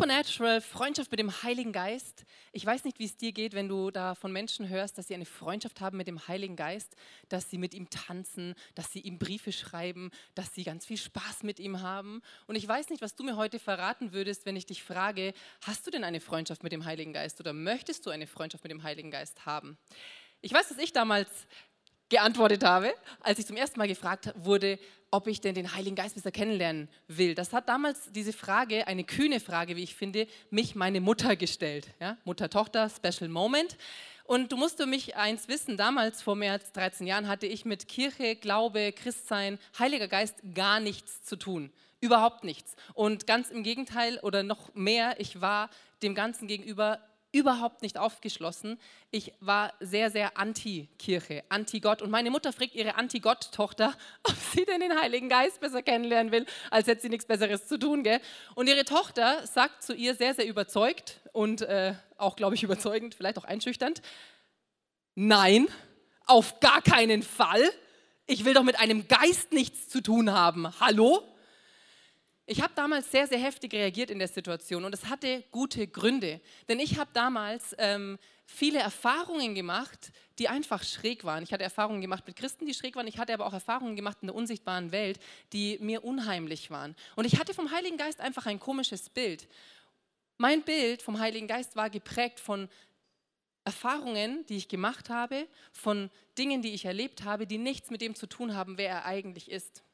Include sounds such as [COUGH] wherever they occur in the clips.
Supernatural, Freundschaft mit dem Heiligen Geist. Ich weiß nicht, wie es dir geht, wenn du da von Menschen hörst, dass sie eine Freundschaft haben mit dem Heiligen Geist, dass sie mit ihm tanzen, dass sie ihm Briefe schreiben, dass sie ganz viel Spaß mit ihm haben. Und ich weiß nicht, was du mir heute verraten würdest, wenn ich dich frage, hast du denn eine Freundschaft mit dem Heiligen Geist oder möchtest du eine Freundschaft mit dem Heiligen Geist haben? Ich weiß, dass ich damals geantwortet habe, als ich zum ersten Mal gefragt wurde, ob ich denn den Heiligen Geist besser kennenlernen will. Das hat damals diese Frage, eine kühne Frage, wie ich finde, mich meine Mutter gestellt. Ja? Mutter-Tochter, Special Moment. Und du musst für mich eins wissen, damals, vor mehr als 13 Jahren, hatte ich mit Kirche, Glaube, Christsein, Heiliger Geist gar nichts zu tun. Überhaupt nichts. Und ganz im Gegenteil oder noch mehr, ich war dem Ganzen gegenüber überhaupt nicht aufgeschlossen. Ich war sehr, sehr anti-Kirche, anti-Gott. Und meine Mutter fragt ihre Anti-Gott-Tochter, [LAUGHS] ob sie denn den Heiligen Geist besser kennenlernen will, als hätte sie nichts Besseres zu tun. Gell? Und ihre Tochter sagt zu ihr sehr, sehr überzeugt und äh, auch, glaube ich, überzeugend, vielleicht auch einschüchternd, nein, auf gar keinen Fall. Ich will doch mit einem Geist nichts zu tun haben. Hallo? Ich habe damals sehr, sehr heftig reagiert in der Situation und es hatte gute Gründe. Denn ich habe damals ähm, viele Erfahrungen gemacht, die einfach schräg waren. Ich hatte Erfahrungen gemacht mit Christen, die schräg waren. Ich hatte aber auch Erfahrungen gemacht in der unsichtbaren Welt, die mir unheimlich waren. Und ich hatte vom Heiligen Geist einfach ein komisches Bild. Mein Bild vom Heiligen Geist war geprägt von Erfahrungen, die ich gemacht habe, von Dingen, die ich erlebt habe, die nichts mit dem zu tun haben, wer er eigentlich ist.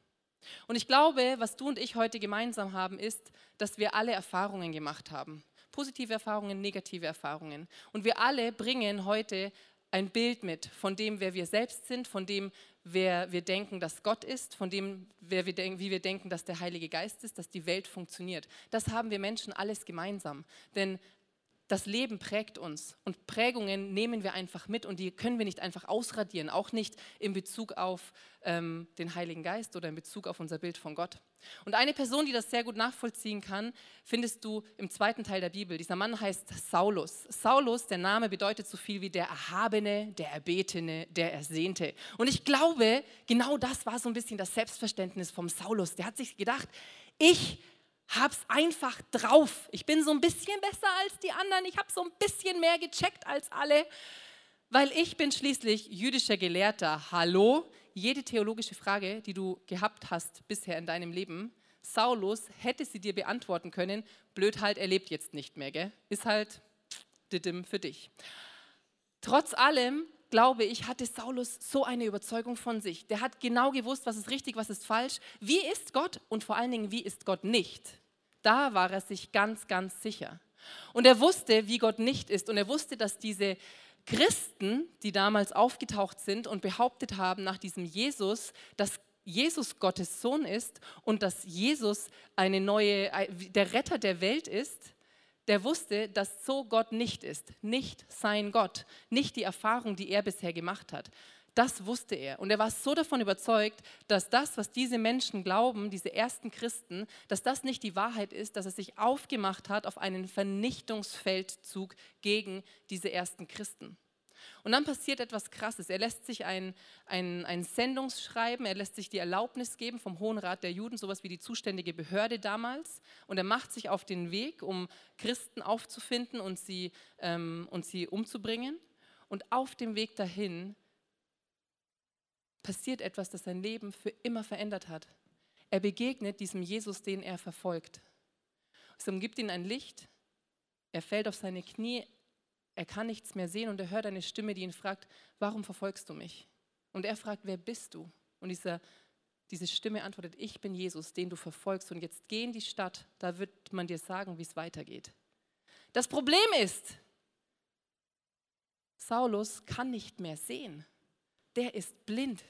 Und ich glaube, was du und ich heute gemeinsam haben, ist, dass wir alle Erfahrungen gemacht haben. Positive Erfahrungen, negative Erfahrungen. Und wir alle bringen heute ein Bild mit von dem, wer wir selbst sind, von dem, wer wir denken, dass Gott ist, von dem, wer wir wie wir denken, dass der Heilige Geist ist, dass die Welt funktioniert. Das haben wir Menschen alles gemeinsam. Denn das Leben prägt uns und Prägungen nehmen wir einfach mit und die können wir nicht einfach ausradieren, auch nicht in Bezug auf ähm, den Heiligen Geist oder in Bezug auf unser Bild von Gott. Und eine Person, die das sehr gut nachvollziehen kann, findest du im zweiten Teil der Bibel. Dieser Mann heißt Saulus. Saulus, der Name bedeutet so viel wie der Erhabene, der Erbetene, der Ersehnte. Und ich glaube, genau das war so ein bisschen das Selbstverständnis vom Saulus. Der hat sich gedacht, ich hab's einfach drauf. Ich bin so ein bisschen besser als die anderen. Ich habe so ein bisschen mehr gecheckt als alle, weil ich bin schließlich jüdischer Gelehrter. Hallo, jede theologische Frage, die du gehabt hast bisher in deinem Leben, Saulus hätte sie dir beantworten können. Blöd halt, er lebt jetzt nicht mehr, gell? Ist halt didim für dich. Trotz allem glaube ich, hatte Saulus so eine Überzeugung von sich. Der hat genau gewusst, was ist richtig, was ist falsch. Wie ist Gott und vor allen Dingen, wie ist Gott nicht? Da war er sich ganz, ganz sicher. Und er wusste, wie Gott nicht ist. Und er wusste, dass diese Christen, die damals aufgetaucht sind und behauptet haben nach diesem Jesus, dass Jesus Gottes Sohn ist und dass Jesus eine neue, der Retter der Welt ist, der wusste, dass so Gott nicht ist, nicht sein Gott, nicht die Erfahrung, die er bisher gemacht hat. Das wusste er. Und er war so davon überzeugt, dass das, was diese Menschen glauben, diese ersten Christen, dass das nicht die Wahrheit ist, dass er sich aufgemacht hat auf einen Vernichtungsfeldzug gegen diese ersten Christen. Und dann passiert etwas Krasses. Er lässt sich ein, ein, ein Sendungsschreiben, er lässt sich die Erlaubnis geben vom Hohen Rat der Juden, sowas wie die zuständige Behörde damals. Und er macht sich auf den Weg, um Christen aufzufinden und sie, ähm, und sie umzubringen. Und auf dem Weg dahin passiert etwas, das sein Leben für immer verändert hat. Er begegnet diesem Jesus, den er verfolgt. Es umgibt ihn ein Licht, er fällt auf seine Knie, er kann nichts mehr sehen und er hört eine Stimme, die ihn fragt, warum verfolgst du mich? Und er fragt, wer bist du? Und dieser, diese Stimme antwortet, ich bin Jesus, den du verfolgst. Und jetzt geh in die Stadt, da wird man dir sagen, wie es weitergeht. Das Problem ist, Saulus kann nicht mehr sehen. Der ist blind.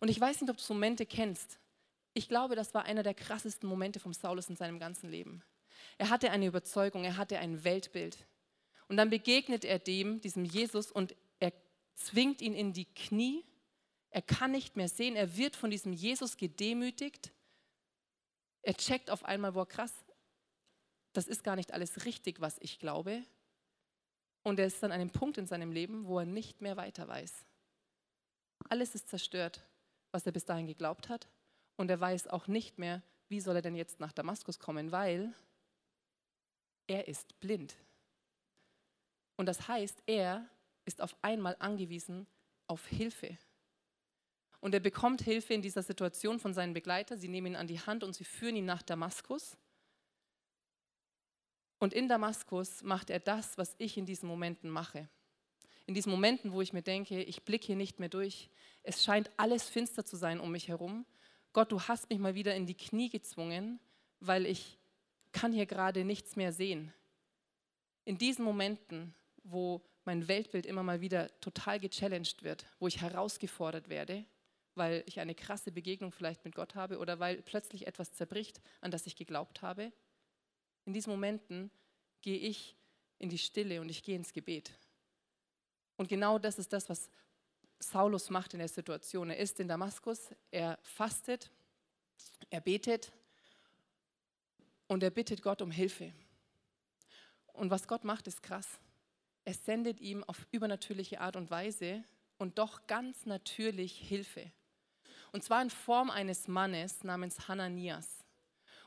Und ich weiß nicht, ob du Momente kennst. Ich glaube, das war einer der krassesten Momente vom Saulus in seinem ganzen Leben. Er hatte eine Überzeugung, er hatte ein Weltbild. Und dann begegnet er dem, diesem Jesus, und er zwingt ihn in die Knie. Er kann nicht mehr sehen. Er wird von diesem Jesus gedemütigt. Er checkt auf einmal, boah, krass, das ist gar nicht alles richtig, was ich glaube. Und er ist an einem Punkt in seinem Leben, wo er nicht mehr weiter weiß. Alles ist zerstört, was er bis dahin geglaubt hat. Und er weiß auch nicht mehr, wie soll er denn jetzt nach Damaskus kommen, weil er ist blind. Und das heißt, er ist auf einmal angewiesen auf Hilfe. Und er bekommt Hilfe in dieser Situation von seinen Begleitern. Sie nehmen ihn an die Hand und sie führen ihn nach Damaskus. Und in Damaskus macht er das, was ich in diesen Momenten mache. In diesen Momenten, wo ich mir denke, ich blicke hier nicht mehr durch. Es scheint alles finster zu sein um mich herum. Gott, du hast mich mal wieder in die Knie gezwungen, weil ich kann hier gerade nichts mehr sehen. In diesen Momenten, wo mein Weltbild immer mal wieder total gechallenged wird, wo ich herausgefordert werde, weil ich eine krasse Begegnung vielleicht mit Gott habe oder weil plötzlich etwas zerbricht, an das ich geglaubt habe, in diesen Momenten gehe ich in die Stille und ich gehe ins Gebet. Und genau das ist das, was Saulus macht in der Situation. Er ist in Damaskus, er fastet, er betet und er bittet Gott um Hilfe. Und was Gott macht, ist krass. Er sendet ihm auf übernatürliche Art und Weise und doch ganz natürlich Hilfe. Und zwar in Form eines Mannes namens Hananias.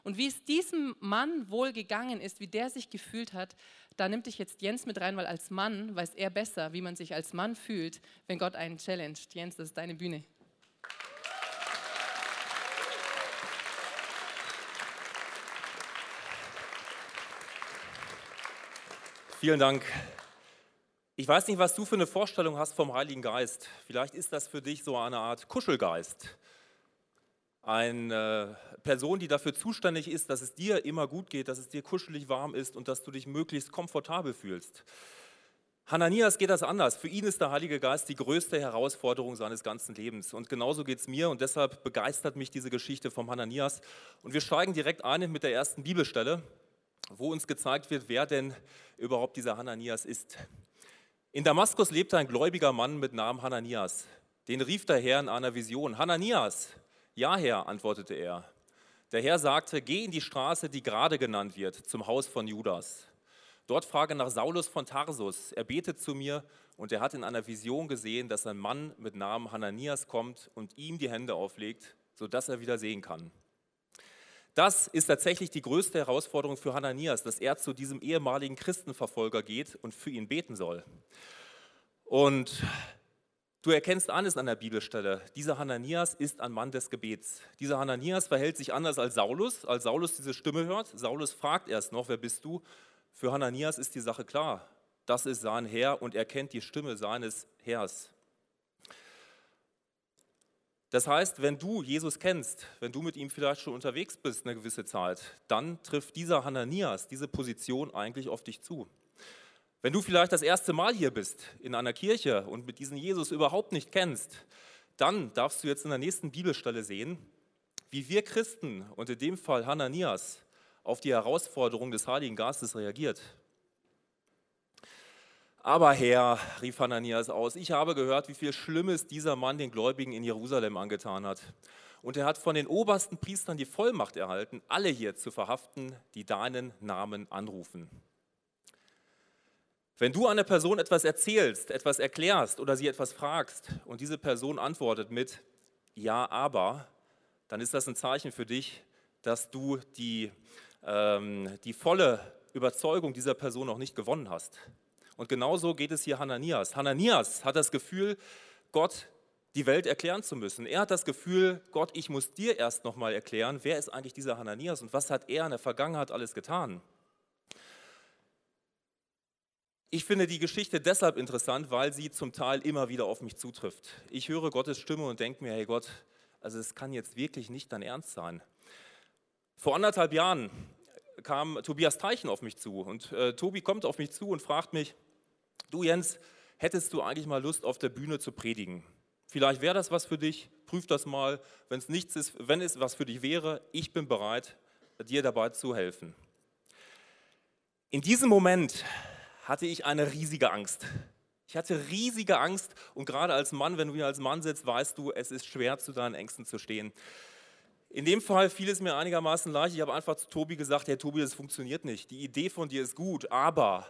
Und wie es diesem Mann wohl gegangen ist, wie der sich gefühlt hat, da nimmt dich jetzt Jens mit rein, weil als Mann weiß er besser, wie man sich als Mann fühlt, wenn Gott einen challenged. Jens, das ist deine Bühne. Vielen Dank. Ich weiß nicht, was du für eine Vorstellung hast vom Heiligen Geist. Vielleicht ist das für dich so eine Art Kuschelgeist eine Person, die dafür zuständig ist, dass es dir immer gut geht, dass es dir kuschelig warm ist und dass du dich möglichst komfortabel fühlst. Hananias geht das anders. Für ihn ist der Heilige Geist die größte Herausforderung seines ganzen Lebens. Und genauso geht es mir und deshalb begeistert mich diese Geschichte vom Hananias. Und wir steigen direkt ein mit der ersten Bibelstelle, wo uns gezeigt wird, wer denn überhaupt dieser Hananias ist. In Damaskus lebte ein gläubiger Mann mit Namen Hananias. Den rief der Herr in einer Vision, Hananias, ja, Herr, antwortete er. Der Herr sagte, geh in die Straße, die gerade genannt wird, zum Haus von Judas. Dort frage nach Saulus von Tarsus. Er betet zu mir und er hat in einer Vision gesehen, dass ein Mann mit Namen Hananias kommt und ihm die Hände auflegt, sodass er wieder sehen kann. Das ist tatsächlich die größte Herausforderung für Hananias, dass er zu diesem ehemaligen Christenverfolger geht und für ihn beten soll. Und Du erkennst eines an der Bibelstelle. Dieser Hananias ist ein Mann des Gebets. Dieser Hananias verhält sich anders als Saulus. Als Saulus diese Stimme hört, Saulus fragt erst noch, wer bist du? Für Hananias ist die Sache klar. Das ist sein Herr und er kennt die Stimme seines Herrs. Das heißt, wenn du Jesus kennst, wenn du mit ihm vielleicht schon unterwegs bist eine gewisse Zeit, dann trifft dieser Hananias diese Position eigentlich auf dich zu. Wenn du vielleicht das erste Mal hier bist in einer Kirche und mit diesem Jesus überhaupt nicht kennst, dann darfst du jetzt in der nächsten Bibelstelle sehen, wie wir Christen und in dem Fall Hananias auf die Herausforderung des Heiligen Geistes reagiert. Aber Herr, rief Hananias aus, ich habe gehört, wie viel Schlimmes dieser Mann den Gläubigen in Jerusalem angetan hat. Und er hat von den obersten Priestern die Vollmacht erhalten, alle hier zu verhaften, die deinen Namen anrufen. Wenn du einer Person etwas erzählst, etwas erklärst oder sie etwas fragst und diese Person antwortet mit Ja, aber, dann ist das ein Zeichen für dich, dass du die, ähm, die volle Überzeugung dieser Person noch nicht gewonnen hast. Und genauso geht es hier Hananias. Hananias hat das Gefühl, Gott die Welt erklären zu müssen. Er hat das Gefühl, Gott, ich muss dir erst nochmal erklären, wer ist eigentlich dieser Hananias und was hat er in der Vergangenheit alles getan. Ich finde die Geschichte deshalb interessant, weil sie zum Teil immer wieder auf mich zutrifft. Ich höre Gottes Stimme und denke mir, hey Gott, also es kann jetzt wirklich nicht dein Ernst sein. Vor anderthalb Jahren kam Tobias Teichen auf mich zu und äh, Tobi kommt auf mich zu und fragt mich, du Jens, hättest du eigentlich mal Lust auf der Bühne zu predigen? Vielleicht wäre das was für dich, prüf das mal. Wenn es nichts ist, wenn es was für dich wäre, ich bin bereit, dir dabei zu helfen. In diesem Moment hatte ich eine riesige Angst. Ich hatte riesige Angst und gerade als Mann, wenn du hier als Mann sitzt, weißt du, es ist schwer, zu deinen Ängsten zu stehen. In dem Fall fiel es mir einigermaßen leicht. Ich habe einfach zu Tobi gesagt, hey Tobi, das funktioniert nicht. Die Idee von dir ist gut, aber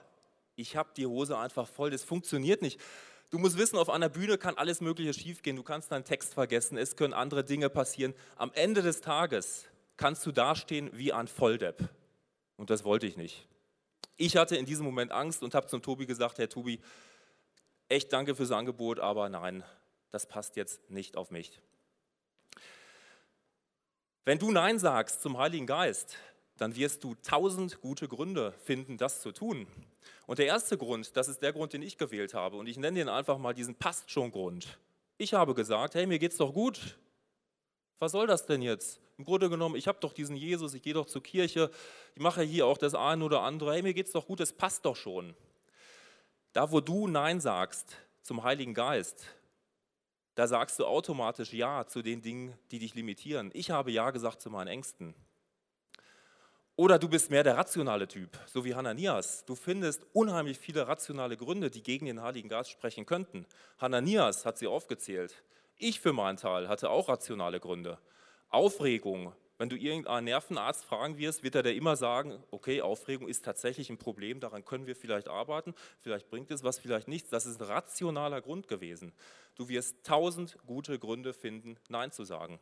ich habe die Hose einfach voll, das funktioniert nicht. Du musst wissen, auf einer Bühne kann alles Mögliche schiefgehen. Du kannst deinen Text vergessen, es können andere Dinge passieren. Am Ende des Tages kannst du dastehen wie ein Volldepp. Und das wollte ich nicht. Ich hatte in diesem Moment Angst und habe zum Tobi gesagt, Herr Tobi, echt danke fürs Angebot, aber nein, das passt jetzt nicht auf mich. Wenn du Nein sagst zum Heiligen Geist, dann wirst du tausend gute Gründe finden, das zu tun. Und der erste Grund, das ist der Grund, den ich gewählt habe. Und ich nenne den einfach mal diesen passt schon Grund. Ich habe gesagt, hey, mir geht's doch gut. Was soll das denn jetzt? Im Grunde genommen, ich habe doch diesen Jesus, ich gehe doch zur Kirche, ich mache hier auch das eine oder andere. Hey, mir geht's doch gut, es passt doch schon. Da, wo du Nein sagst zum Heiligen Geist, da sagst du automatisch Ja zu den Dingen, die dich limitieren. Ich habe Ja gesagt zu meinen Ängsten. Oder du bist mehr der rationale Typ, so wie Hananias. Du findest unheimlich viele rationale Gründe, die gegen den Heiligen Geist sprechen könnten. Hananias hat sie aufgezählt. Ich für meinen Teil hatte auch rationale Gründe. Aufregung. Wenn du irgendeinen Nervenarzt fragen wirst, wird er dir immer sagen, okay, Aufregung ist tatsächlich ein Problem, daran können wir vielleicht arbeiten, vielleicht bringt es was, vielleicht nichts. Das ist ein rationaler Grund gewesen. Du wirst tausend gute Gründe finden, Nein zu sagen.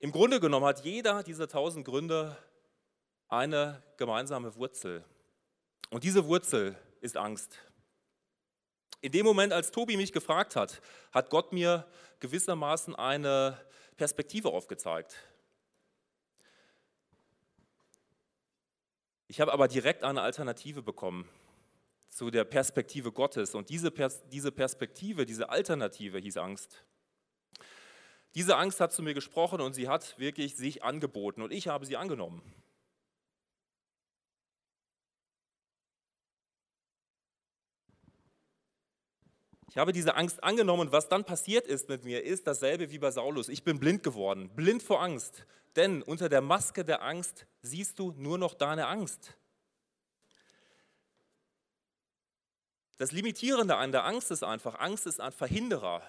Im Grunde genommen hat jeder dieser tausend Gründe eine gemeinsame Wurzel. Und diese Wurzel ist Angst. In dem Moment, als Tobi mich gefragt hat, hat Gott mir gewissermaßen eine Perspektive aufgezeigt. Ich habe aber direkt eine Alternative bekommen zu der Perspektive Gottes. Und diese, Pers diese Perspektive, diese Alternative hieß Angst. Diese Angst hat zu mir gesprochen und sie hat wirklich sich angeboten und ich habe sie angenommen. Ich habe diese Angst angenommen und was dann passiert ist mit mir, ist dasselbe wie bei Saulus. Ich bin blind geworden, blind vor Angst. Denn unter der Maske der Angst siehst du nur noch deine Angst. Das Limitierende an der Angst ist einfach, Angst ist ein Verhinderer.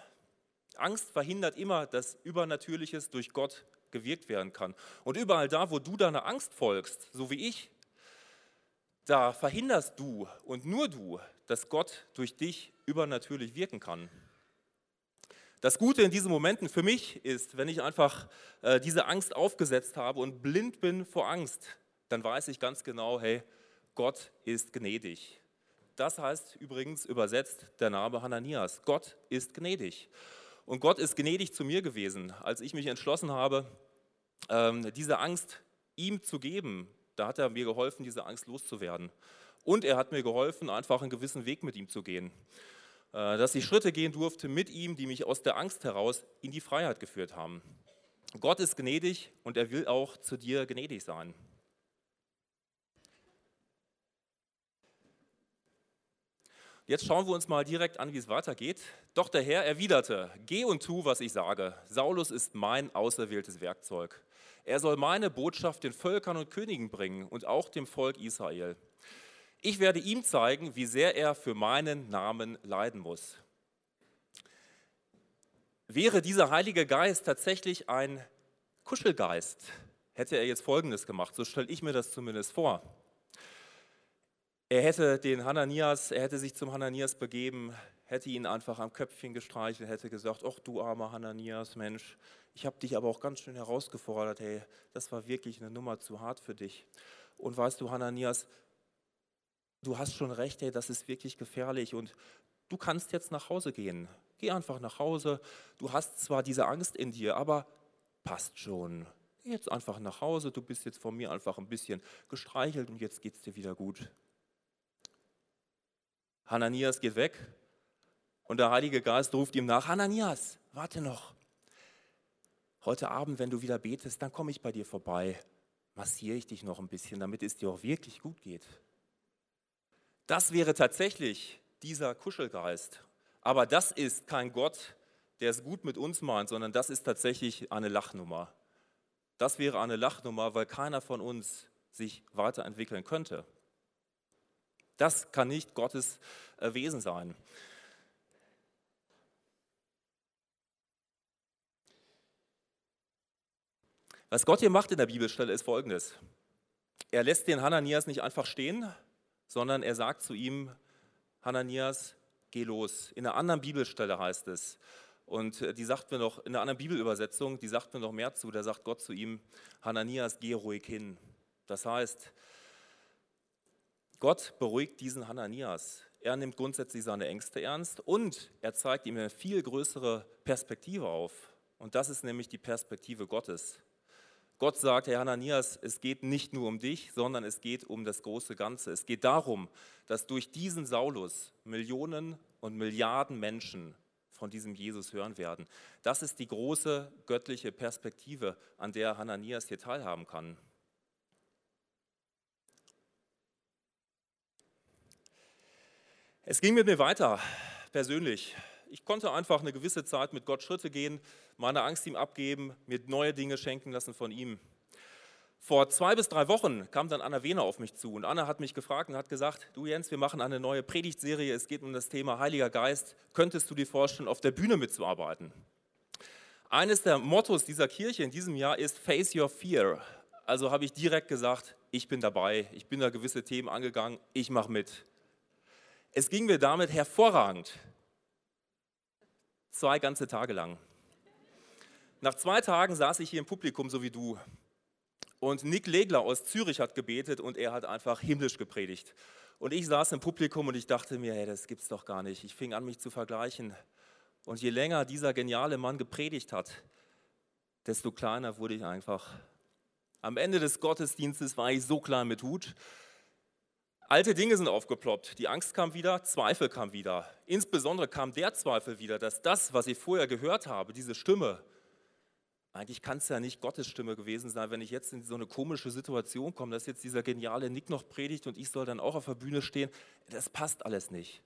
Angst verhindert immer, dass Übernatürliches durch Gott gewirkt werden kann. Und überall da, wo du deiner Angst folgst, so wie ich, da verhinderst du und nur du, dass Gott durch dich übernatürlich wirken kann. Das Gute in diesen Momenten für mich ist, wenn ich einfach äh, diese Angst aufgesetzt habe und blind bin vor Angst, dann weiß ich ganz genau, hey, Gott ist gnädig. Das heißt übrigens übersetzt der Name Hananias. Gott ist gnädig. Und Gott ist gnädig zu mir gewesen, als ich mich entschlossen habe, ähm, diese Angst ihm zu geben. Da hat er mir geholfen, diese Angst loszuwerden. Und er hat mir geholfen, einfach einen gewissen Weg mit ihm zu gehen. Äh, dass ich Schritte gehen durfte mit ihm, die mich aus der Angst heraus in die Freiheit geführt haben. Gott ist gnädig und er will auch zu dir gnädig sein. Jetzt schauen wir uns mal direkt an, wie es weitergeht. Doch der Herr erwiderte, geh und tu, was ich sage. Saulus ist mein auserwähltes Werkzeug. Er soll meine Botschaft den Völkern und Königen bringen und auch dem Volk Israel. Ich werde ihm zeigen, wie sehr er für meinen Namen leiden muss. Wäre dieser Heilige Geist tatsächlich ein Kuschelgeist, hätte er jetzt Folgendes gemacht, so stelle ich mir das zumindest vor. Er hätte den Hananias, er hätte sich zum Hananias begeben, hätte ihn einfach am Köpfchen gestreichelt, hätte gesagt, ach du armer Hananias, Mensch, ich habe dich aber auch ganz schön herausgefordert, hey, das war wirklich eine Nummer zu hart für dich. Und weißt du, Hananias, du hast schon recht, ey, das ist wirklich gefährlich und du kannst jetzt nach Hause gehen. Geh einfach nach Hause. Du hast zwar diese Angst in dir, aber passt schon. Geh jetzt einfach nach Hause. Du bist jetzt von mir einfach ein bisschen gestreichelt und jetzt geht es dir wieder gut. Hananias geht weg und der Heilige Geist ruft ihm nach: Hananias, warte noch. Heute Abend, wenn du wieder betest, dann komme ich bei dir vorbei. Massiere ich dich noch ein bisschen, damit es dir auch wirklich gut geht. Das wäre tatsächlich dieser Kuschelgeist. Aber das ist kein Gott, der es gut mit uns meint, sondern das ist tatsächlich eine Lachnummer. Das wäre eine Lachnummer, weil keiner von uns sich weiterentwickeln könnte. Das kann nicht Gottes äh, Wesen sein. Was Gott hier macht in der Bibelstelle ist folgendes. Er lässt den Hananias nicht einfach stehen, sondern er sagt zu ihm, Hananias, geh los. In einer anderen Bibelstelle heißt es, und äh, die sagt mir noch, in einer anderen Bibelübersetzung, die sagt mir noch mehr zu, da sagt Gott zu ihm, Hananias, geh ruhig hin. Das heißt, Gott beruhigt diesen Hananias. Er nimmt grundsätzlich seine Ängste ernst und er zeigt ihm eine viel größere Perspektive auf. Und das ist nämlich die Perspektive Gottes. Gott sagt, Herr Hananias, es geht nicht nur um dich, sondern es geht um das große Ganze. Es geht darum, dass durch diesen Saulus Millionen und Milliarden Menschen von diesem Jesus hören werden. Das ist die große göttliche Perspektive, an der Hananias hier teilhaben kann. Es ging mit mir weiter, persönlich ich konnte einfach eine gewisse Zeit mit Gott Schritte gehen, meine Angst ihm abgeben, mir neue Dinge schenken lassen von ihm. Vor zwei bis drei Wochen kam dann Anna Wehner auf mich zu und Anna hat mich gefragt und hat gesagt, du Jens, wir machen eine neue Predigtserie, es geht um das Thema Heiliger Geist, könntest du dir vorstellen, auf der Bühne mitzuarbeiten? Eines der Mottos dieser Kirche in diesem Jahr ist Face Your Fear. Also habe ich direkt gesagt, ich bin dabei, ich bin da gewisse Themen angegangen, ich mache mit. Es ging mir damit hervorragend. Zwei ganze Tage lang. Nach zwei Tagen saß ich hier im Publikum, so wie du. Und Nick Legler aus Zürich hat gebetet und er hat einfach himmlisch gepredigt. Und ich saß im Publikum und ich dachte mir, hey, das gibt's doch gar nicht. Ich fing an, mich zu vergleichen. Und je länger dieser geniale Mann gepredigt hat, desto kleiner wurde ich einfach. Am Ende des Gottesdienstes war ich so klein mit Hut Alte Dinge sind aufgeploppt. Die Angst kam wieder, Zweifel kam wieder. Insbesondere kam der Zweifel wieder, dass das, was ich vorher gehört habe, diese Stimme, eigentlich kann es ja nicht Gottes Stimme gewesen sein, wenn ich jetzt in so eine komische Situation komme, dass jetzt dieser geniale Nick noch predigt und ich soll dann auch auf der Bühne stehen. Das passt alles nicht.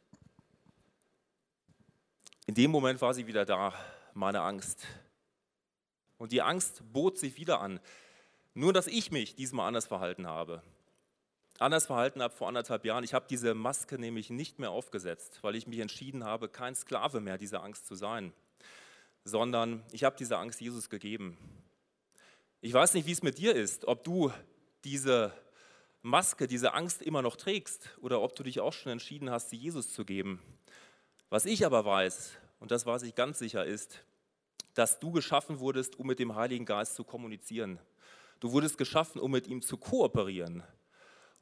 In dem Moment war sie wieder da, meine Angst. Und die Angst bot sich wieder an. Nur, dass ich mich diesmal anders verhalten habe anders verhalten habe vor anderthalb Jahren. Ich habe diese Maske nämlich nicht mehr aufgesetzt, weil ich mich entschieden habe, kein Sklave mehr dieser Angst zu sein, sondern ich habe diese Angst Jesus gegeben. Ich weiß nicht, wie es mit dir ist, ob du diese Maske, diese Angst immer noch trägst oder ob du dich auch schon entschieden hast, sie Jesus zu geben. Was ich aber weiß, und das weiß ich ganz sicher, ist, dass du geschaffen wurdest, um mit dem Heiligen Geist zu kommunizieren. Du wurdest geschaffen, um mit ihm zu kooperieren.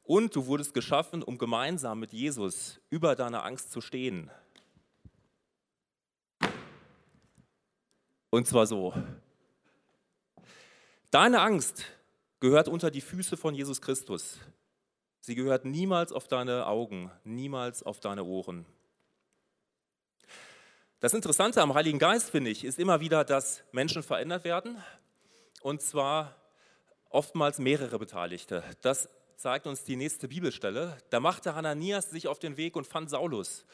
Und du wurdest geschaffen, um gemeinsam mit Jesus über deine Angst zu stehen. Und zwar so. Deine Angst gehört unter die Füße von Jesus Christus. Sie gehört niemals auf deine Augen, niemals auf deine Ohren. Das Interessante am Heiligen Geist, finde ich, ist immer wieder, dass Menschen verändert werden. Und zwar oftmals mehrere Beteiligte. Das zeigt uns die nächste Bibelstelle. Da machte Hananias sich auf den Weg und fand Saulus.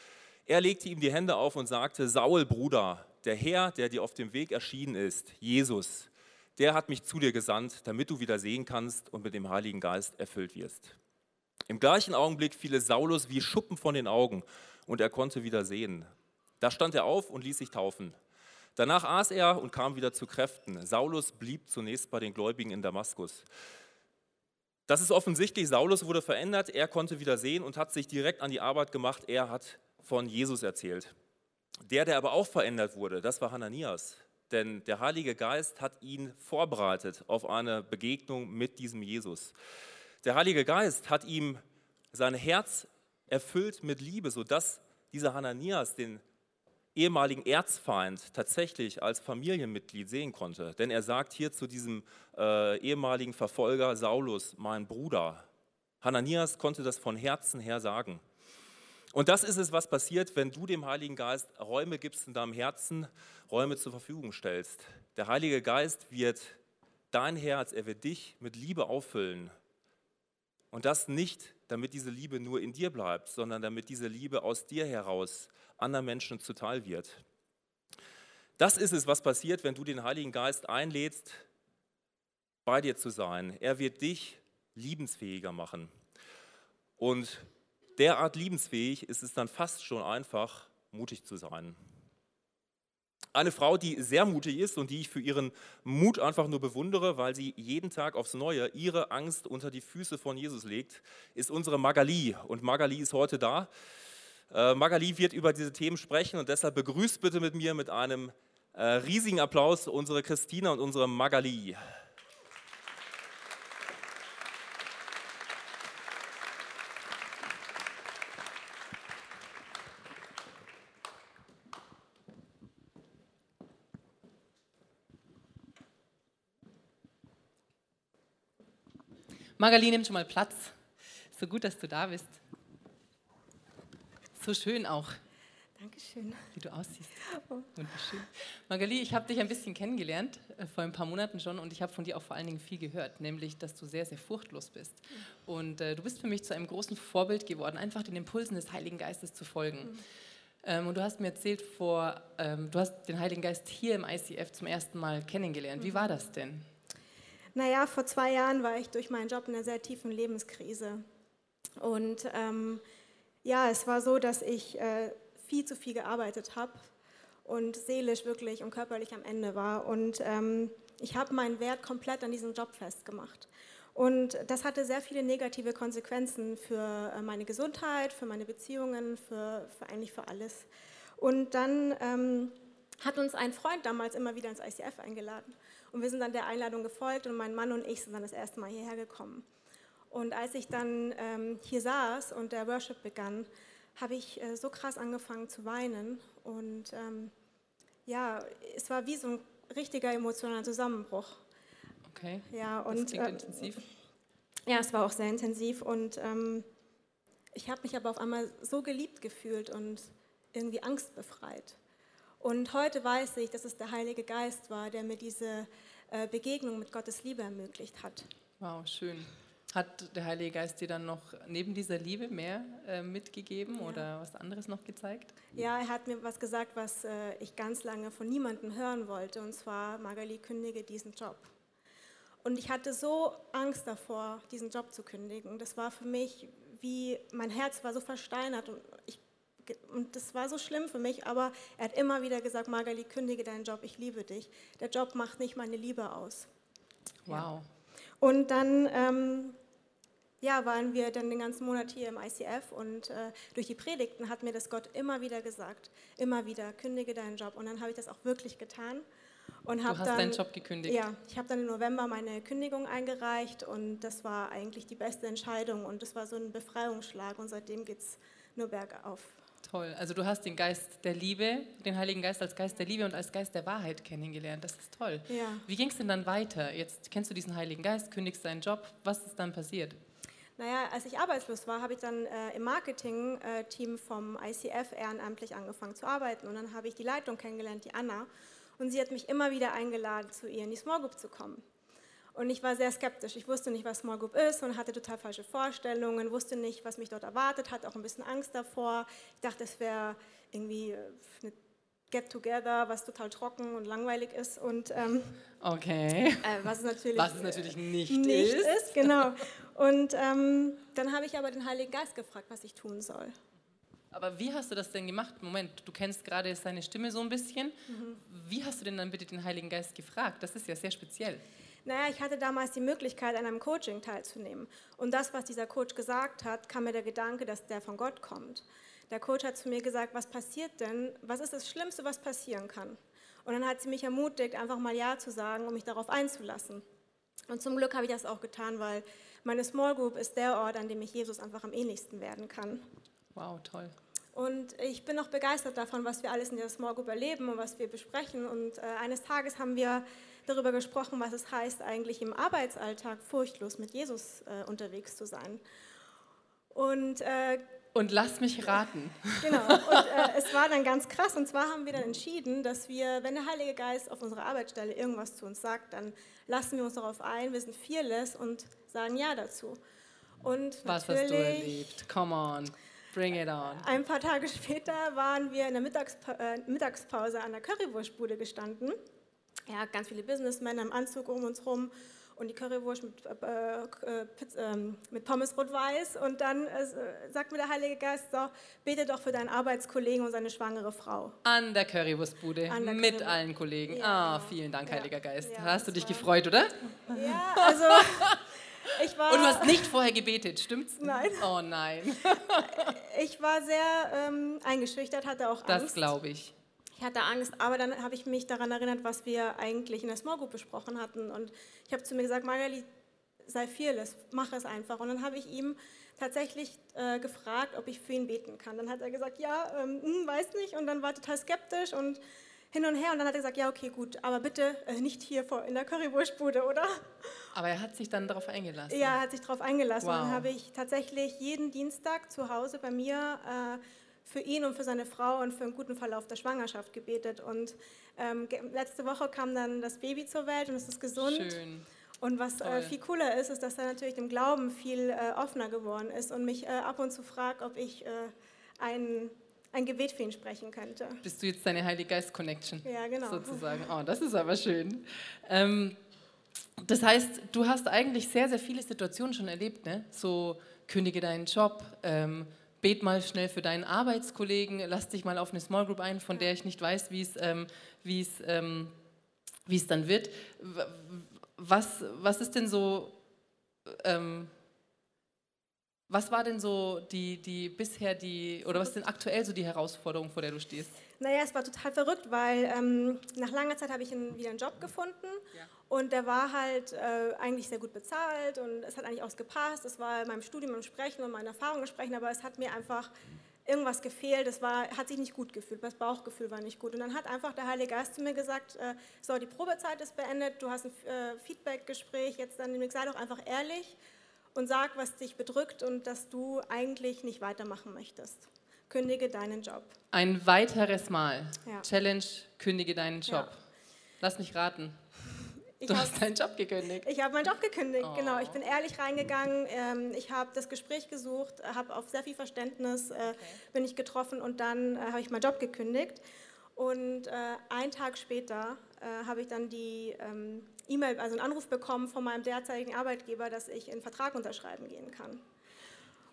Er legte ihm die Hände auf und sagte, Saul, Bruder, der Herr, der dir auf dem Weg erschienen ist, Jesus, der hat mich zu dir gesandt, damit du wieder sehen kannst und mit dem Heiligen Geist erfüllt wirst. Im gleichen Augenblick fiel es Saulus wie Schuppen von den Augen und er konnte wieder sehen. Da stand er auf und ließ sich taufen. Danach aß er und kam wieder zu Kräften. Saulus blieb zunächst bei den Gläubigen in Damaskus. Das ist offensichtlich, Saulus wurde verändert, er konnte wieder sehen und hat sich direkt an die Arbeit gemacht, er hat von Jesus erzählt. Der, der aber auch verändert wurde, das war Hananias, denn der Heilige Geist hat ihn vorbereitet auf eine Begegnung mit diesem Jesus. Der Heilige Geist hat ihm sein Herz erfüllt mit Liebe, sodass dieser Hananias den ehemaligen Erzfeind tatsächlich als Familienmitglied sehen konnte. Denn er sagt hier zu diesem äh, ehemaligen Verfolger Saulus, mein Bruder. Hananias konnte das von Herzen her sagen. Und das ist es, was passiert, wenn du dem Heiligen Geist Räume gibst in deinem Herzen, Räume zur Verfügung stellst. Der Heilige Geist wird dein Herz, er wird dich mit Liebe auffüllen. Und das nicht, damit diese Liebe nur in dir bleibt, sondern damit diese Liebe aus dir heraus anderen Menschen zuteil wird. Das ist es, was passiert, wenn du den Heiligen Geist einlädst, bei dir zu sein. Er wird dich liebensfähiger machen. Und derart liebensfähig ist es dann fast schon einfach, mutig zu sein. Eine Frau, die sehr mutig ist und die ich für ihren Mut einfach nur bewundere, weil sie jeden Tag aufs Neue ihre Angst unter die Füße von Jesus legt, ist unsere Magali. Und Magali ist heute da. Äh, Magali wird über diese Themen sprechen und deshalb begrüßt bitte mit mir mit einem äh, riesigen Applaus unsere Christina und unsere Magali. Magali, nimm schon mal Platz. So gut, dass du da bist. So schön auch, Dankeschön. wie du aussiehst. Oh. Wunderschön. Magali, ich habe dich ein bisschen kennengelernt, äh, vor ein paar Monaten schon, und ich habe von dir auch vor allen Dingen viel gehört, nämlich, dass du sehr, sehr furchtlos bist. Und äh, du bist für mich zu einem großen Vorbild geworden, einfach den Impulsen des Heiligen Geistes zu folgen. Ähm, und du hast mir erzählt, vor, ähm, du hast den Heiligen Geist hier im ICF zum ersten Mal kennengelernt. Wie war das denn? Naja, vor zwei Jahren war ich durch meinen Job in einer sehr tiefen Lebenskrise. Und ähm, ja, es war so, dass ich äh, viel zu viel gearbeitet habe und seelisch wirklich und körperlich am Ende war. Und ähm, ich habe meinen Wert komplett an diesem Job festgemacht. Und das hatte sehr viele negative Konsequenzen für äh, meine Gesundheit, für meine Beziehungen, für, für eigentlich für alles. Und dann ähm, hat uns ein Freund damals immer wieder ins ICF eingeladen. Und wir sind dann der Einladung gefolgt und mein Mann und ich sind dann das erste Mal hierher gekommen. Und als ich dann ähm, hier saß und der Worship begann, habe ich äh, so krass angefangen zu weinen. Und ähm, ja, es war wie so ein richtiger emotionaler Zusammenbruch. Okay. Ja, Das und klingt äh, intensiv. ja, es war auch sehr intensiv. Und ähm, ich habe mich aber auf einmal so geliebt gefühlt und irgendwie angstbefreit. Und heute weiß ich, dass es der Heilige Geist war, der mir diese äh, Begegnung mit Gottes Liebe ermöglicht hat. Wow, schön. Hat der Heilige Geist dir dann noch neben dieser Liebe mehr äh, mitgegeben oder was anderes noch gezeigt? Ja, er hat mir was gesagt, was äh, ich ganz lange von niemandem hören wollte, und zwar, Magali, kündige diesen Job. Und ich hatte so Angst davor, diesen Job zu kündigen. Das war für mich wie, mein Herz war so versteinert und, ich, und das war so schlimm für mich, aber er hat immer wieder gesagt, Magali, kündige deinen Job, ich liebe dich. Der Job macht nicht meine Liebe aus. Wow. Und dann ähm, ja, waren wir dann den ganzen Monat hier im ICF und äh, durch die Predigten hat mir das Gott immer wieder gesagt, immer wieder, kündige deinen Job. Und dann habe ich das auch wirklich getan. Und Du hast dann, deinen Job gekündigt. Ja, ich habe dann im November meine Kündigung eingereicht und das war eigentlich die beste Entscheidung und das war so ein Befreiungsschlag und seitdem geht es nur bergauf. Toll. Also du hast den Geist der Liebe, den Heiligen Geist als Geist der Liebe und als Geist der Wahrheit kennengelernt. Das ist toll. Ja. Wie ging es denn dann weiter? Jetzt kennst du diesen Heiligen Geist, kündigst deinen Job. Was ist dann passiert? Naja, als ich arbeitslos war, habe ich dann äh, im Marketing-Team vom ICF ehrenamtlich angefangen zu arbeiten. Und dann habe ich die Leitung kennengelernt, die Anna. Und sie hat mich immer wieder eingeladen, zu ihr in die Small Group zu kommen. Und ich war sehr skeptisch. Ich wusste nicht, was Small Group ist und hatte total falsche Vorstellungen, wusste nicht, was mich dort erwartet, hatte auch ein bisschen Angst davor. Ich dachte, es wäre irgendwie äh, eine Get-Together, was total trocken und langweilig ist. Und ähm, Okay. äh, was es natürlich, Was es natürlich nicht, nicht ist. ist. genau. Und ähm, dann habe ich aber den Heiligen Geist gefragt, was ich tun soll. Aber wie hast du das denn gemacht? Moment, du kennst gerade seine Stimme so ein bisschen. Mhm. Wie hast du denn dann bitte den Heiligen Geist gefragt? Das ist ja sehr speziell. Naja, ich hatte damals die Möglichkeit, an einem Coaching teilzunehmen. Und das, was dieser Coach gesagt hat, kam mir der Gedanke, dass der von Gott kommt. Der Coach hat zu mir gesagt, was passiert denn? Was ist das Schlimmste, was passieren kann? Und dann hat sie mich ermutigt, einfach mal Ja zu sagen, um mich darauf einzulassen. Und zum Glück habe ich das auch getan, weil meine Small Group ist der Ort, an dem ich Jesus einfach am ähnlichsten werden kann. Wow, toll. Und ich bin auch begeistert davon, was wir alles in der Small Group erleben und was wir besprechen. Und äh, eines Tages haben wir darüber gesprochen, was es heißt, eigentlich im Arbeitsalltag furchtlos mit Jesus äh, unterwegs zu sein. Und äh, Und lass mich raten. [LAUGHS] genau, und äh, es war dann ganz krass. Und zwar haben wir dann entschieden, dass wir, wenn der Heilige Geist auf unserer Arbeitsstelle irgendwas zu uns sagt, dann lassen wir uns darauf ein, wir sind fearless und sagen Ja dazu. Und Was hast du erlebt? Come on, bring it on. Ein paar Tage später waren wir in der äh, Mittagspause an der Currywurstbude gestanden. Ja, ganz viele Businessmänner im Anzug um uns rum. und die Currywurst mit, äh, äh, Pizza, ähm, mit Pommes rot-weiß. Und dann äh, sagt mir der Heilige Geist, so, bete doch für deinen Arbeitskollegen und seine schwangere Frau. An der Currywurstbude An der mit Currywurst- allen Kollegen. Ja, ah, genau. vielen Dank, Ja. Heiliger Geist. Ja, Hast du das dich war- gefreut, oder? Ja, [LAUGHS] also ich war, Und du hast nicht vorher gebetet, stimmt's? Nein. Oh nein, [LAUGHS] ich war sehr ähm, eingeschüchtert, hatte auch das Angst. glaube ich. Ich hatte Angst, aber dann habe ich mich daran erinnert, was wir eigentlich in der Small Group besprochen hatten. Und ich habe zu mir gesagt, Margali, sei fearless, mach es einfach. Und dann habe ich ihm tatsächlich äh, gefragt, ob ich für ihn beten kann. Dann hat er gesagt, ja, ähm, hm, weiß nicht. Und dann war total skeptisch und hin und her. Und dann hat er gesagt, ja, okay, gut, aber bitte äh, nicht hier vor, in der Currywurstbude, oder? Aber er hat sich dann darauf eingelassen. Ja, er hat sich darauf eingelassen. Und Wow. dann habe ich tatsächlich jeden Dienstag zu Hause bei mir äh, für ihn und für seine Frau und für einen guten Verlauf der Schwangerschaft gebetet. Und ähm, letzte Woche kam dann das Baby zur Welt und es ist gesund. Schön. Und was äh, viel cooler ist, ist, dass er natürlich dem Glauben viel äh, offener geworden ist und mich äh, ab und zu fragt, ob ich äh, ein, ein Gebet für ihn sprechen könnte. Bist du jetzt deine Heilige Geist Connection? Ja, genau. Sozusagen. Oh, das ist aber schön. Ähm, das heißt, du hast eigentlich sehr, sehr viele Situationen schon erlebt, ne? So, kündige deinen Job, ähm, bet mal schnell für deinen Arbeitskollegen, lass dich mal auf eine Small Group ein, von der ich nicht weiß, wie es, ähm, es, ähm, es dann wird. Was, was ist denn so, ähm, was war denn so die, die bisher die, oder was ist denn aktuell so die Herausforderung, vor der du stehst? Naja, es war total verrückt, weil ähm, nach langer Zeit habe ich einen, wieder einen Job gefunden Ja. und der war halt äh, eigentlich sehr gut bezahlt und es hat eigentlich auch gepasst. Es war in meinem Studium im Sprechen und meinen Erfahrungen sprechen, aber es hat mir einfach irgendwas gefehlt. Es war, hat sich nicht gut gefühlt, das Bauchgefühl war nicht gut. Und dann hat einfach der Heilige Geist zu mir gesagt, äh, so, die Probezeit ist beendet, du hast ein äh, Feedback-Gespräch, jetzt dann sei doch einfach ehrlich und sag, was dich bedrückt und dass du eigentlich nicht weitermachen möchtest. Kündige deinen Job. Ein weiteres Mal. Ja. Challenge, kündige deinen Job. Ja. Lass mich raten. Ich Du hast deinen Job gekündigt. Ich habe meinen Job gekündigt, Oh. genau. Ich bin ehrlich reingegangen. Ähm, ich habe das Gespräch gesucht, habe auf sehr viel Verständnis äh, bin ich getroffen und dann äh, habe ich meinen Job gekündigt. Und äh, einen Tag später äh, habe ich dann die ähm, E-Mail, also einen Anruf bekommen von meinem derzeitigen Arbeitgeber, dass ich einen Vertrag unterschreiben gehen kann.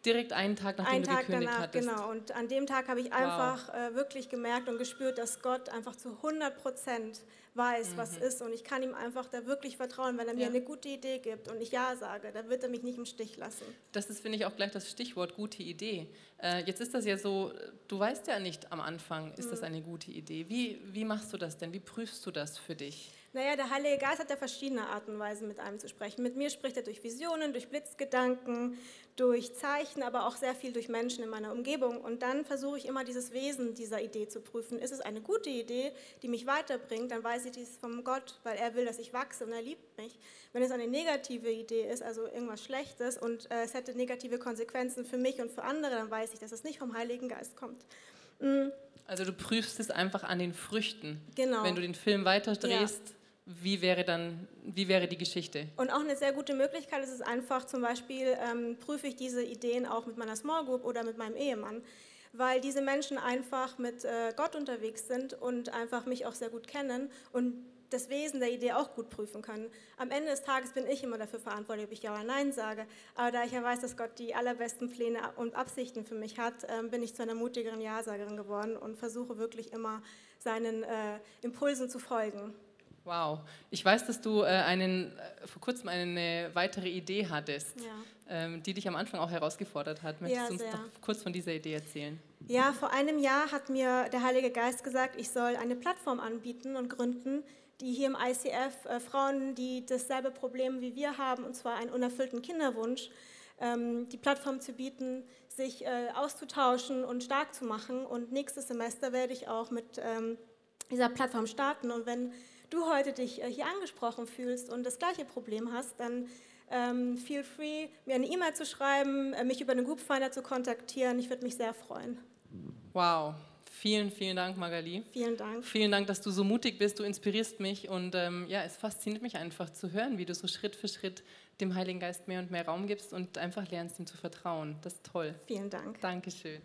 Direkt einen Tag, nachdem Einen du Tag gekündigt danach, hattest. genau. Und an dem Tag habe ich einfach äh, wirklich gemerkt und gespürt, dass Gott einfach zu 100 Prozent weiß, was ist. Und ich kann ihm einfach da wirklich vertrauen. Wenn er mir Mhm. Ja. eine gute Idee gibt und ich Ja sage, dann wird er mich nicht im Stich lassen. Das ist, finde ich, auch gleich das Stichwort gute Idee. Äh, jetzt ist das ja so, du weißt ja nicht am Anfang, ist Mhm. das eine gute Idee. Wie, wie machst du das denn? Wie prüfst du das für dich? Naja, der Heilige Geist hat ja verschiedene Arten und Weisen, mit einem zu sprechen. Mit mir spricht er durch Visionen, durch Blitzgedanken, durch Zeichen, aber auch sehr viel durch Menschen in meiner Umgebung. Und dann versuche ich immer dieses Wesen dieser Idee zu prüfen. Ist es eine gute Idee, die mich weiterbringt, dann weiß ich, dies ist vom Gott, weil er will, dass ich wachse und er liebt mich. Wenn es eine negative Idee ist, also irgendwas Schlechtes und äh, es hätte negative Konsequenzen für mich und für andere, dann weiß ich, dass es nicht vom Heiligen Geist kommt. Also du prüfst es einfach an den Früchten. Genau. Wenn du den Film weiterdrehst, wie wäre dann, wie wäre die Geschichte? Und auch eine sehr gute Möglichkeit ist es einfach, zum Beispiel ähm, prüfe ich diese Ideen auch mit meiner Small Group oder mit meinem Ehemann, weil diese Menschen einfach mit äh, Gott unterwegs sind und einfach mich auch sehr gut kennen und das Wesen der Idee auch gut prüfen können. Am Ende des Tages bin ich immer dafür verantwortlich, ob ich Ja oder Nein sage. Aber da ich ja weiß, dass Gott die allerbesten Pläne und Absichten für mich hat, ähm, bin ich zu einer mutigeren Ja-Sagerin geworden und versuche wirklich immer seinen äh, Impulsen zu folgen. Wow. Ich weiß, dass du äh, einen, äh, vor kurzem eine weitere Idee hattest, Ja. ähm, die dich am Anfang auch herausgefordert hat. Möchtest Ja, du uns sehr. doch kurz von dieser Idee erzählen? Ja, vor einem Jahr hat mir der Heilige Geist gesagt, ich soll eine Plattform anbieten und gründen, die hier im ICF äh, Frauen, die dasselbe Problem wie wir haben, und zwar einen unerfüllten Kinderwunsch, ähm, die Plattform zu bieten, sich äh, auszutauschen und stark zu machen. Und nächstes Semester werde ich auch mit ähm, dieser Plattform starten. Und wenn du heute dich äh, hier angesprochen fühlst und das gleiche Problem hast, dann ähm, feel free, mir eine E-Mail zu schreiben, äh, mich über einen Groupfinder zu kontaktieren. Ich würde mich sehr freuen. Wow. Vielen, vielen Dank, Magali. Vielen Dank. Vielen Dank, dass du so mutig bist. Du inspirierst mich und ähm, ja, es fasziniert mich einfach zu hören, wie du so Schritt für Schritt dem Heiligen Geist mehr und mehr Raum gibst und einfach lernst, ihm zu vertrauen. Das ist toll. Vielen Dank. Dankeschön.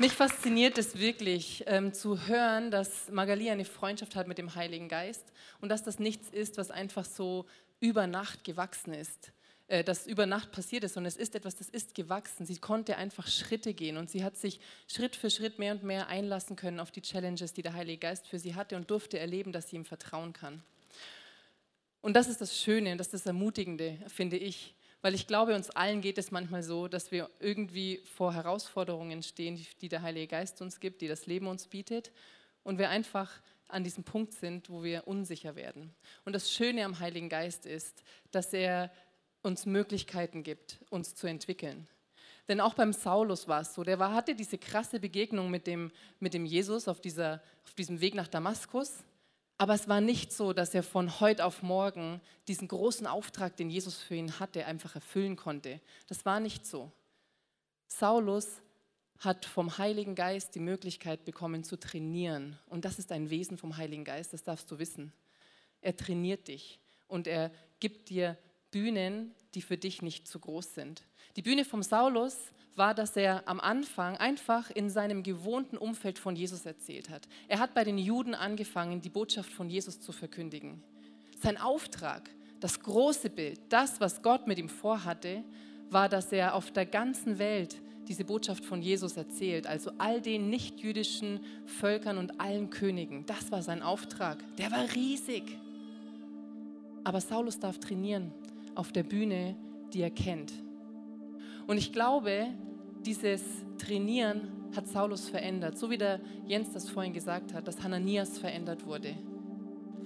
Mich fasziniert es wirklich ähm, zu hören, dass Magali eine Freundschaft hat mit dem Heiligen Geist und dass das nichts ist, was einfach so über Nacht gewachsen ist, äh, das über Nacht passiert ist, sondern es ist etwas, das ist gewachsen. Sie konnte einfach Schritte gehen und sie hat sich Schritt für Schritt mehr und mehr einlassen können auf die Challenges, die der Heilige Geist für sie hatte und durfte erleben, dass sie ihm vertrauen kann. Und das ist das Schöne und das ist das Ermutigende, finde ich, weil ich glaube, uns allen geht es manchmal so, dass wir irgendwie vor Herausforderungen stehen, die der Heilige Geist uns gibt, die das Leben uns bietet. Und wir einfach an diesem Punkt sind, wo wir unsicher werden. Und das Schöne am Heiligen Geist ist, dass er uns Möglichkeiten gibt, uns zu entwickeln. Denn auch beim Saulus war es so, der war, hatte diese krasse Begegnung mit dem, mit dem Jesus auf, dieser, auf diesem Weg nach Damaskus. Aber es war nicht so, dass er von heute auf morgen diesen großen Auftrag, den Jesus für ihn hatte, einfach erfüllen konnte. Das war nicht so. Saulus hat vom Heiligen Geist die Möglichkeit bekommen zu trainieren. Und das ist ein Wesen vom Heiligen Geist, das darfst du wissen. Er trainiert dich und er gibt dir Bühnen, die für dich nicht zu groß sind. Die Bühne vom Saulus war, dass er am Anfang einfach in seinem gewohnten Umfeld von Jesus erzählt hat. Er hat bei den Juden angefangen, die Botschaft von Jesus zu verkündigen. Sein Auftrag, das große Bild, das, was Gott mit ihm vorhatte, war, dass er auf der ganzen Welt diese Botschaft von Jesus erzählt, also all den nichtjüdischen Völkern und allen Königen. Das war sein Auftrag. Der war riesig. Aber Saulus darf trainieren auf der Bühne, die er kennt. Und ich glaube, dieses Trainieren hat Saulus verändert, so wie der Jens das vorhin gesagt hat, dass Hananias verändert wurde.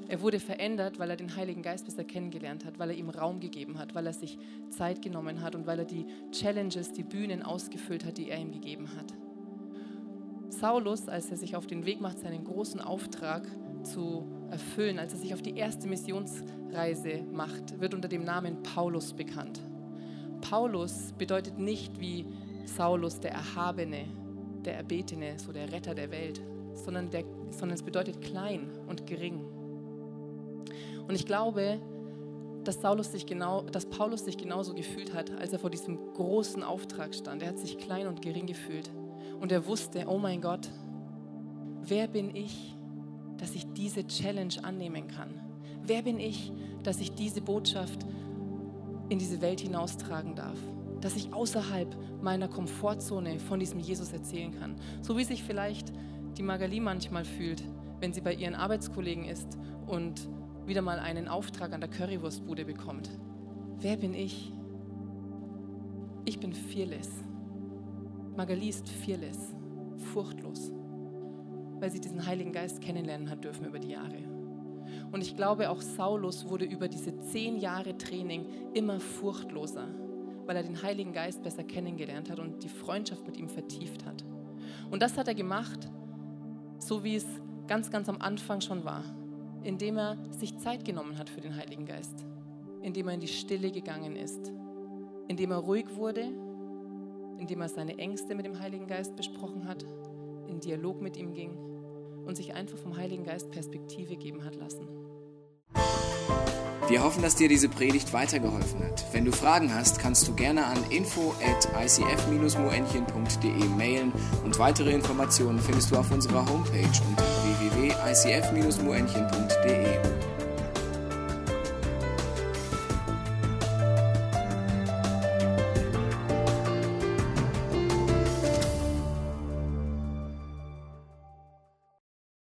Er wurde verändert, weil er den Heiligen Geist besser kennengelernt hat, weil er ihm Raum gegeben hat, weil er sich Zeit genommen hat und weil er die Challenges, die Bühnen ausgefüllt hat, die er ihm gegeben hat. Saulus, als er sich auf den Weg macht, seinen großen Auftrag zu erfüllen, als er sich auf die erste Missionsreise macht, wird unter dem Namen Paulus bekannt. Paulus bedeutet nicht wie Saulus der Erhabene, der Erbetene, so der Retter der Welt, sondern, der, sondern es bedeutet klein und gering. Und ich glaube, dass, Saulus sich genau, dass Paulus sich genauso gefühlt hat, als er vor diesem großen Auftrag stand. Er hat sich klein und gering gefühlt. Und er wusste, oh mein Gott, wer bin ich, dass ich diese Challenge annehmen kann? Wer bin ich, dass ich diese Botschaft in diese Welt hinaustragen darf? dass ich außerhalb meiner Komfortzone von diesem Jesus erzählen kann. So wie sich vielleicht die Magali manchmal fühlt, wenn sie bei ihren Arbeitskollegen ist und wieder mal einen Auftrag an der Currywurstbude bekommt. Wer bin ich? Ich bin fearless. Magali ist fearless, furchtlos, weil sie diesen Heiligen Geist kennenlernen hat dürfen über die Jahre. Und ich glaube, auch Saulus wurde über diese zehn Jahre Training immer furchtloser weil er den Heiligen Geist besser kennengelernt hat und die Freundschaft mit ihm vertieft hat. Und das hat er gemacht, so wie es ganz, ganz am Anfang schon war, indem er sich Zeit genommen hat für den Heiligen Geist, indem er in die Stille gegangen ist, indem er ruhig wurde, indem er seine Ängste mit dem Heiligen Geist besprochen hat, in Dialog mit ihm ging und sich einfach vom Heiligen Geist Perspektive geben hat lassen. Wir hoffen, dass dir diese Predigt weitergeholfen hat. Wenn du Fragen hast, kannst du gerne an info at icf-moenchen.de mailen und weitere Informationen findest du auf unserer Homepage unter www.icf-moenchen.de.